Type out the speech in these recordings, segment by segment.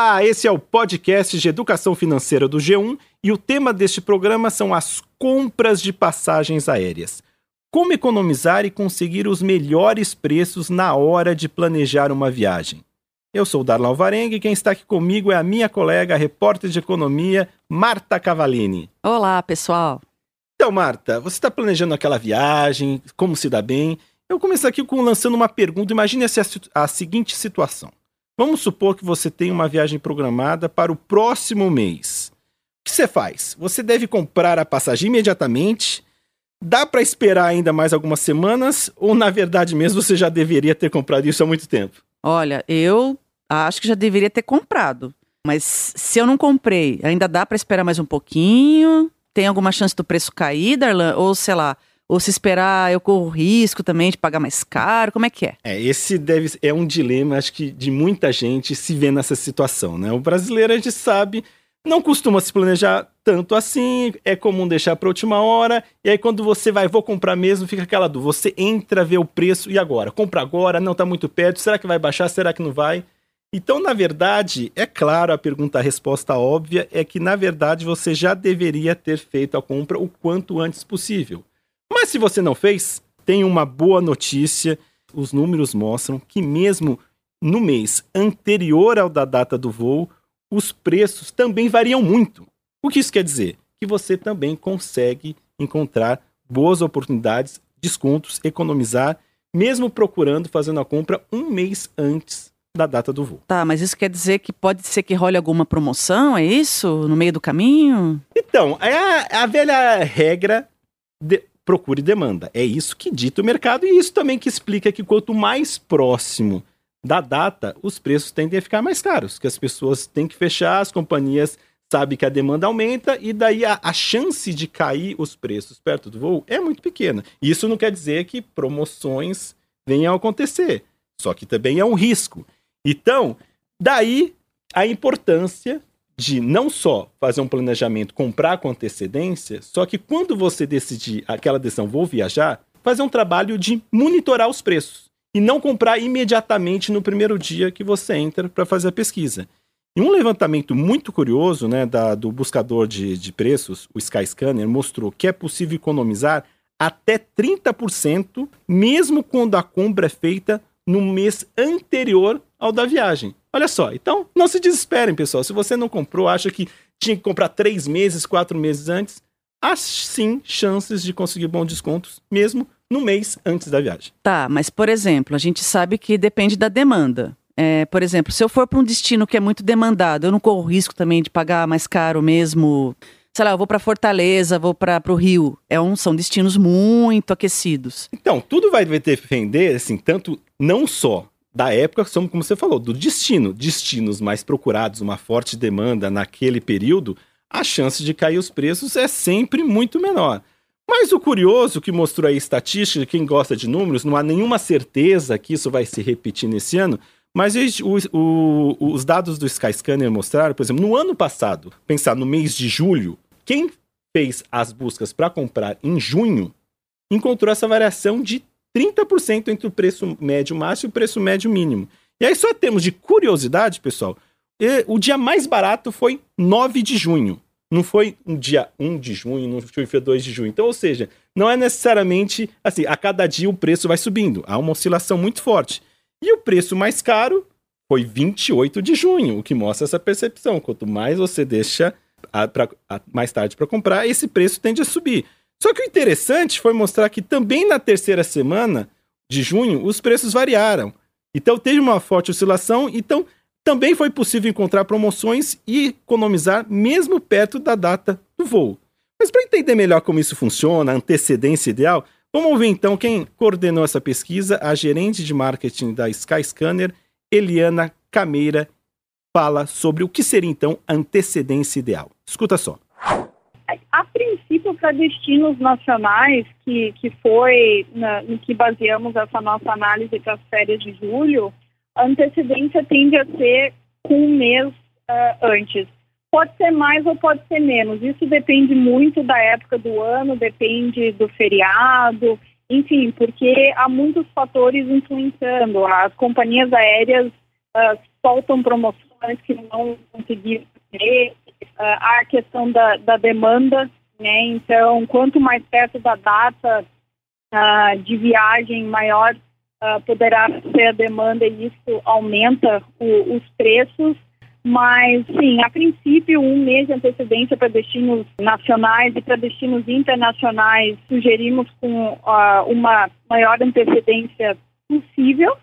Olá, esse é o podcast de educação financeira do G1 e o tema deste programa são as compras de passagens aéreas. Como economizar e conseguir os melhores preços na hora de planejar uma viagem. Eu sou o Darlan Alvarenga e quem está aqui comigo é a minha colega, a repórter de economia, Marta Cavalini. Olá, pessoal. Então, Marta, você está planejando aquela viagem, como se dá bem? Eu começo aqui com lançando uma pergunta. Imagine a, a seguinte situação. Vamos supor que você tem uma viagem programada para o próximo mês. O que você faz? Você deve comprar a passagem imediatamente. Dá para esperar ainda mais algumas semanas? Ou, na verdade mesmo, você já deveria ter comprado isso há muito tempo? Olha, eu acho que já deveria ter comprado. Mas se eu não comprei, ainda dá para esperar mais um pouquinho? Tem alguma chance do preço cair, Darlan? Ou, sei lá, ou se esperar, eu corro risco também de pagar mais caro? Como é que é? É, esse deve é um dilema, acho que de muita gente se vê nessa situação, né? O brasileiro, a gente sabe, não costuma se planejar tanto assim, é comum deixar para última hora, e aí quando você vai, vou comprar mesmo, fica aquela dúvida. Você entra, vê o preço, e agora? Compra agora, não está muito perto, será que vai baixar, será que não vai? Então, na verdade, é claro, a pergunta, a resposta óbvia é que, na verdade, você já deveria ter feito a compra o quanto antes possível. Mas se você não fez, tem uma boa notícia. Os números mostram que mesmo no mês anterior ao da data do voo, os preços também variam muito. O que isso quer dizer? Que você também consegue encontrar boas oportunidades, descontos, economizar, mesmo procurando fazendo a compra um mês antes da data do voo. Tá, mas isso quer dizer que pode ser que role alguma promoção, é isso? No meio do caminho? Então, é a, a velha regra de, procura e demanda. É isso que dita o mercado e isso também que explica que quanto mais próximo da data, os preços tendem a ficar mais caros, que as pessoas têm que fechar, as companhias sabem que a demanda aumenta e daí a, a chance de cair os preços perto do voo é muito pequena. Isso não quer dizer que promoções venham a acontecer, só que também é um risco. Então, daí a importância de não só fazer um planejamento, comprar com antecedência, só que quando você decidir aquela decisão, vou viajar, fazer um trabalho de monitorar os preços e não comprar imediatamente no primeiro dia que você entra para fazer a pesquisa. E um levantamento muito curioso né, da, do buscador de, de preços, o Skyscanner, mostrou que é possível economizar até 30%, mesmo quando a compra é feita no mês anterior ao da viagem. Olha só, então não se desesperem, pessoal. Se você não comprou, acha que tinha que comprar três meses, quatro meses antes, há sim chances de conseguir bons descontos, mesmo no mês antes da viagem. Tá, mas por exemplo, a gente sabe que depende da demanda. É, por exemplo, se eu for para um destino que é muito demandado, eu não corro risco também de pagar mais caro mesmo. Sei lá, eu vou para Fortaleza, vou para o Rio. É um, são destinos muito aquecidos. Então, tudo vai depender, assim, tanto não só da época, como você falou, do destino. Destinos mais procurados, uma forte demanda naquele período, a chance de cair os preços é sempre muito menor. Mas o curioso que mostrou aí estatística, quem gosta de números, não há nenhuma certeza que isso vai se repetir nesse ano, mas o, o, os dados do Skyscanner mostraram, por exemplo, no ano passado, pensar no mês de julho, quem fez as buscas para comprar em junho encontrou essa variação de 30% entre o preço médio máximo e o preço médio mínimo. E aí, só temos de curiosidade, pessoal, o dia mais barato foi 9 de junho. Não foi um dia 1 de junho, não foi 2 de junho. Então, ou seja, não é necessariamente assim, a cada dia o preço vai subindo. Há uma oscilação muito forte. E o preço mais caro foi 28 de junho, o que mostra essa percepção. Quanto mais você deixa a, pra, a, mais tarde para comprar, esse preço tende a subir. Só que o interessante foi mostrar que também na terceira semana de junho os preços variaram. Então teve uma forte oscilação, então também foi possível encontrar promoções e economizar mesmo perto da data do voo. Mas para entender melhor como isso funciona, a antecedência ideal, vamos ouvir então quem coordenou essa pesquisa, a gerente de marketing da Skyscanner, Eliana Cameira, fala sobre o que seria então a antecedência ideal. Escuta só. Princípio, para destinos nacionais, que, que foi na, no que baseamos essa nossa análise para as férias de julho, a antecedência tende a ser com um mês uh, antes. Pode ser mais ou pode ser menos. Isso depende muito da época do ano, depende do feriado, enfim, porque há muitos fatores influenciando. As companhias aéreas uh, soltam promoções que não conseguiram ter, uh, a questão da, da demanda, né? Então, quanto mais perto da data uh, de viagem, maior uh, poderá ser a demanda e isso aumenta o, os preços. Mas, sim, a princípio, um mês de antecedência para destinos nacionais e para destinos internacionais, sugerimos com uh, uma maior antecedência possível.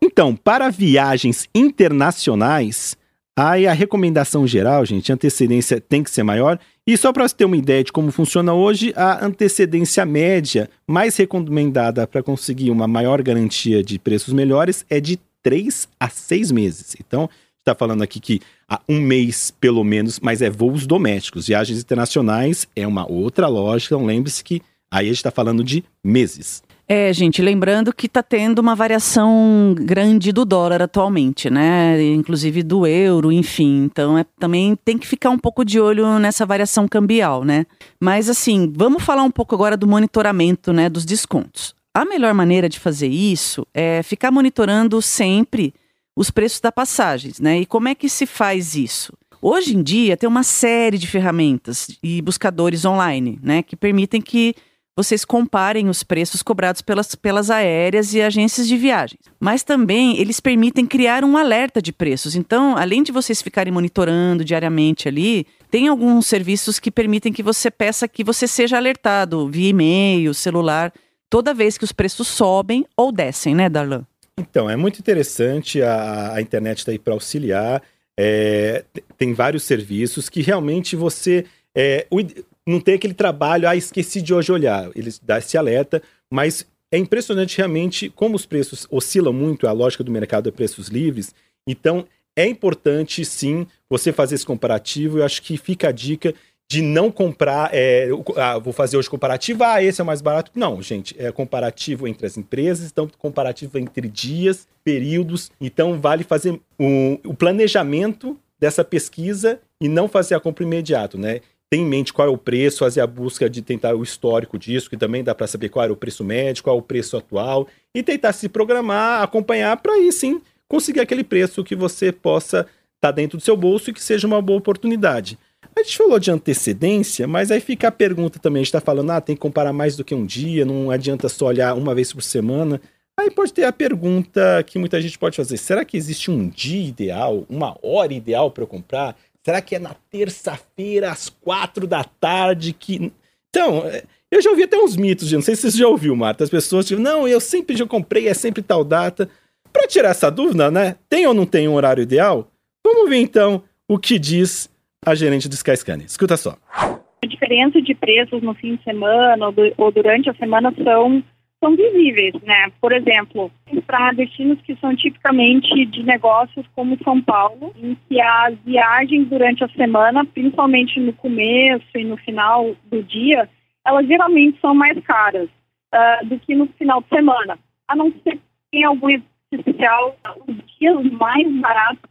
Então, para viagens internacionais, aí a recomendação geral, gente, a antecedência tem que ser maior. E só para você ter uma ideia de como funciona hoje, a antecedência média mais recomendada para conseguir uma maior garantia de preços melhores é de 3 a 6 meses. Então, está falando aqui que há um mês pelo menos, mas é voos domésticos. Viagens internacionais é uma outra lógica, então lembre-se que aí a gente está falando de meses. É, gente, lembrando que está tendo uma variação grande do dólar atualmente, né? Inclusive do euro, enfim. Então, é, também tem que ficar um pouco de olho nessa variação cambial, né? Mas, assim, vamos falar um pouco agora do monitoramento, né, dos descontos. A melhor maneira de fazer isso é ficar monitorando sempre os preços das passagens, né? E como é que se faz isso? Hoje em dia tem uma série de ferramentas e buscadores online, né, que permitem que vocês comparem os preços cobrados pelas, pelas aéreas e agências de viagens. Mas também eles permitem criar um alerta de preços. Então, além de vocês ficarem monitorando diariamente ali, tem alguns serviços que permitem que você peça que você seja alertado via e-mail, celular, toda vez que os preços sobem ou descem, né, Darlan? Então, é muito interessante, a, a internet está aí para auxiliar. É, tem vários serviços que realmente você. É, o, não tem aquele trabalho, ah, esqueci de hoje olhar. Eles dão esse alerta, mas é impressionante realmente como os preços oscilam muito, a lógica do mercado é preços livres. Então, é importante sim você fazer esse comparativo. Eu acho que fica a dica de não comprar. É, ah, vou fazer hoje comparativo, ah, esse é mais barato. Não, gente, é comparativo entre as empresas, então comparativo entre dias, períodos. Então, vale fazer o, o planejamento dessa pesquisa e não fazer a compra imediato, né? Ter em mente qual é o preço, fazer a busca de tentar o histórico disso, que também dá para saber qual era o preço médio, qual é o preço atual, e tentar se programar, acompanhar para aí sim conseguir aquele preço que você possa estar tá dentro do seu bolso e que seja uma boa oportunidade. A gente falou de antecedência, mas aí fica a pergunta também, a gente está falando, ah, tem que comparar mais do que um dia, não adianta só olhar uma vez por semana. Aí pode ter a pergunta que muita gente pode fazer: será que existe um dia ideal, uma hora ideal para eu comprar? Será que é na terça-feira, às quatro da tarde que. Então, eu já ouvi até uns mitos, não sei se você já ouviu, Marta. As pessoas dizem, não, eu sempre já comprei, é sempre tal data. Para tirar essa dúvida, né? Tem ou não tem um horário ideal? Vamos ver então o que diz a gerente do Skyscanner. Escuta só. A diferença de preços no fim de semana ou durante a semana são são visíveis, né? Por exemplo, para destinos que são tipicamente de negócios como São Paulo, em que as viagens durante a semana, principalmente no começo e no final do dia, elas geralmente são mais caras uh, do que no final de semana. A não ser que tenha algum especial, os dias mais baratos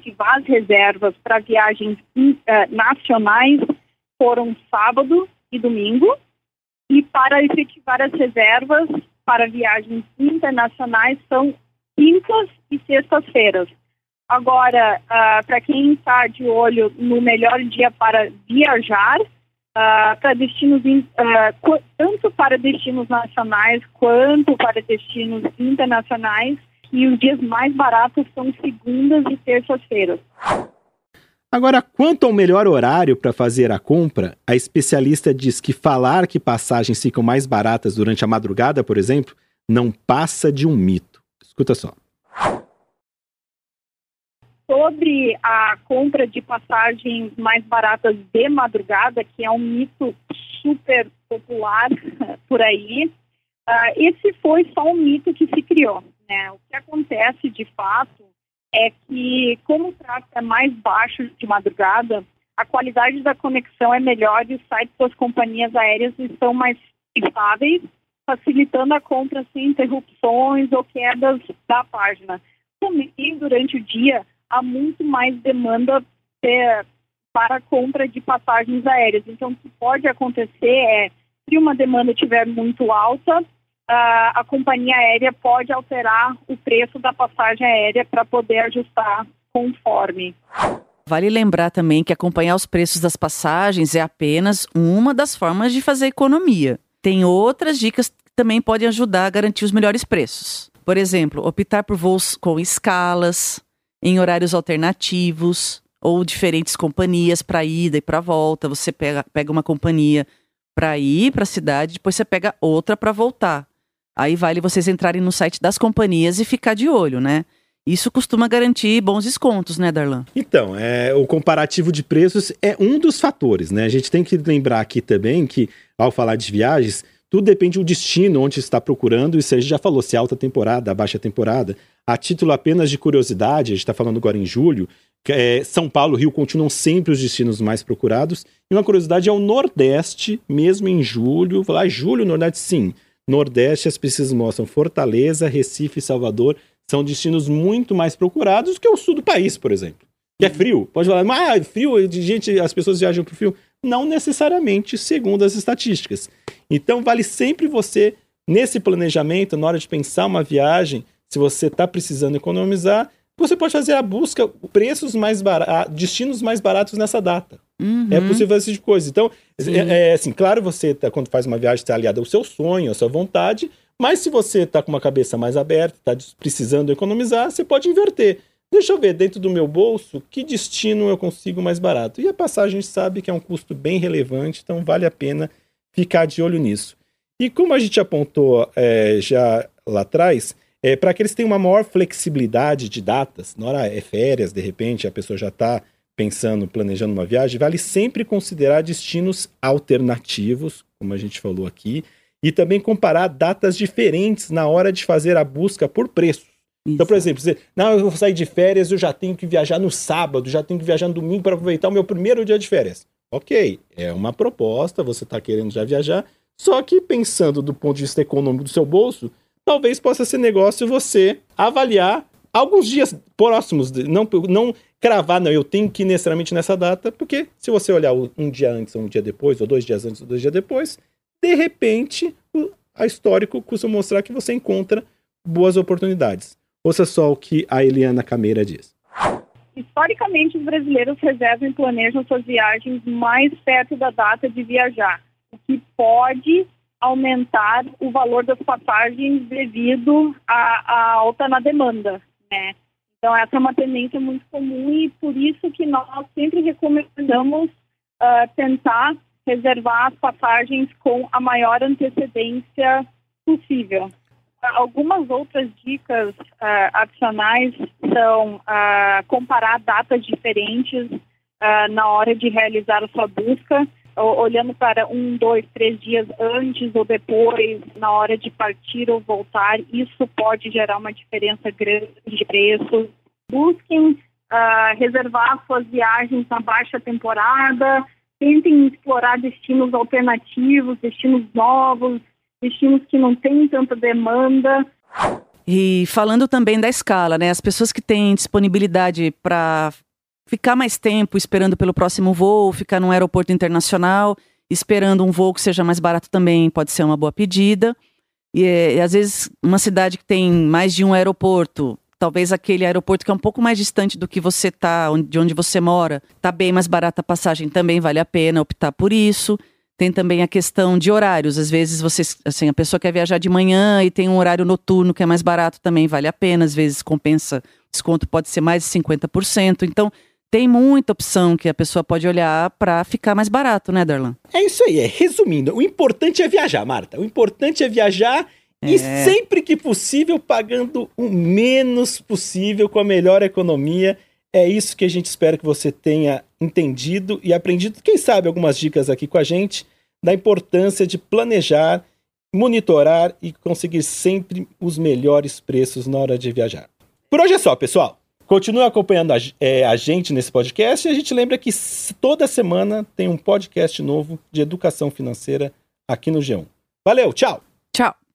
que as reservas para viagens uh, nacionais foram sábado e domingo, e para efetivar as reservas para viagens internacionais são quintas e sextas-feiras. Agora, uh, para quem está de olho no melhor dia para viajar, uh, para destinos uh, tanto para destinos nacionais quanto para destinos internacionais, e os dias mais baratos são segundas e terças-feiras. Agora, quanto ao melhor horário para fazer a compra, a especialista diz que falar que passagens ficam mais baratas durante a madrugada, por exemplo, não passa de um mito. Escuta só. Sobre a compra de passagens mais baratas de madrugada, que é um mito super popular por aí, uh, esse foi só um mito que se criou. Né? O que acontece de fato é que, como o tráfego é mais baixo de madrugada, a qualidade da conexão é melhor e os sites das companhias aéreas estão mais estáveis, facilitando a compra sem interrupções ou quedas da página. Também, durante o dia, há muito mais demanda é, para compra de passagens aéreas. Então, o que pode acontecer é, se uma demanda estiver muito alta, a, companhia aérea pode alterar o preço da passagem aérea para poder ajustar conforme. Vale lembrar também que acompanhar os preços das passagens é apenas uma das formas de fazer economia. Tem outras dicas que também podem ajudar a garantir os melhores preços. Por exemplo, optar por voos com escalas, em horários alternativos ou diferentes companhias para ida e para volta. Você pega, pega uma companhia para ir para a cidade, depois você pega outra para voltar. Aí vale vocês entrarem no site das companhias e ficar de olho, né? Isso costuma garantir bons descontos, né, Darlan? Então, é, o comparativo de preços é um dos fatores, né? A gente tem que lembrar aqui também que, ao falar de viagens, tudo depende do destino onde está procurando. Isso a gente já falou, se é alta temporada, baixa temporada. A título apenas de curiosidade, a gente está falando agora em julho, é, São Paulo e Rio continuam sempre os destinos mais procurados. E uma curiosidade é o Nordeste, mesmo em julho. Falar ah, julho, Nordeste, sim. Nordeste, as pesquisas mostram Fortaleza, Recife e Salvador são destinos muito mais procurados que o sul do país, por exemplo. Que é frio. Pode falar, mas ah, frio, gente, as pessoas viajam para o frio. Não necessariamente, segundo as estatísticas. Então, vale sempre você, nesse planejamento, na hora de pensar uma viagem, se você está precisando economizar, você pode fazer a busca, preços mais baratos, destinos mais baratos nessa data. Uhum. É possível fazer esse tipo de coisa. Então, é, é, assim, claro, você, tá, quando faz uma viagem, está aliado ao seu sonho, à sua vontade, mas se você está com uma cabeça mais aberta, está precisando economizar, você pode inverter. Deixa eu ver dentro do meu bolso que destino eu consigo mais barato. E a passagem sabe que é um custo bem relevante, então vale a pena ficar de olho nisso. E como a gente apontou é, já lá atrás, é, para que têm uma maior flexibilidade de datas, na hora é férias, de repente a pessoa já está pensando, planejando uma viagem, vale sempre considerar destinos alternativos, como a gente falou aqui, e também comparar datas diferentes na hora de fazer a busca por preço. Isso. Então, por exemplo, você, não, eu vou sair de férias, eu já tenho que viajar no sábado, já tenho que viajar no domingo para aproveitar o meu primeiro dia de férias. Ok, é uma proposta, você está querendo já viajar, só que pensando do ponto de vista econômico do seu bolso, talvez possa ser negócio você avaliar alguns dias próximos, não, não cravar, não, eu tenho que ir necessariamente nessa data, porque se você olhar um dia antes ou um dia depois, ou dois dias antes ou dois dias depois, de repente, a histórico costuma mostrar que você encontra boas oportunidades. Ouça só o que a Eliana Cameira diz. Historicamente, os brasileiros reservam e planejam suas viagens mais perto da data de viajar, o que pode aumentar o valor das passagens devido à, alta na demanda, né? Então, essa é uma tendência muito comum e por isso que nós sempre recomendamos uh, tentar reservar as passagens com a maior antecedência possível. Algumas outras dicas uh, adicionais são uh, comparar datas diferentes na hora de realizar a sua busca, olhando para um, dois, três dias antes ou depois, na hora de partir ou voltar. Isso pode gerar uma diferença grande de preço. Busquem reservar suas viagens na baixa temporada, tentem explorar destinos alternativos, destinos novos, destinos que não têm tanta demanda. E falando também da escala, né? As pessoas que têm disponibilidade para ficar mais tempo esperando pelo próximo voo, ficar num aeroporto internacional, esperando um voo que seja mais barato também pode ser uma boa pedida. E, e às vezes uma cidade que tem mais de um aeroporto talvez aquele aeroporto que é um pouco mais distante do que você tá, de onde você mora, tá bem mais barata a passagem, também vale a pena optar por isso. Tem também a questão de horários. Às vezes você, assim, a pessoa quer viajar de manhã e tem um horário noturno que é mais barato, também vale a pena. Às vezes compensa, desconto pode ser mais de 50%. Então, tem muita opção que a pessoa pode olhar para ficar mais barato, né, Darlan? É isso aí. É. Resumindo, o importante é viajar, Marta. O importante é viajar e é. sempre que possível, pagando o menos possível, com a melhor economia. É isso que a gente espera que você tenha entendido e aprendido, quem sabe, algumas dicas aqui com a gente, da importância de planejar, monitorar e conseguir sempre os melhores preços na hora de viajar. Por hoje é só, pessoal. Continue acompanhando a, é, a gente nesse podcast e a gente lembra que toda semana tem um podcast novo de educação financeira aqui no G1. Valeu, tchau! Tchau!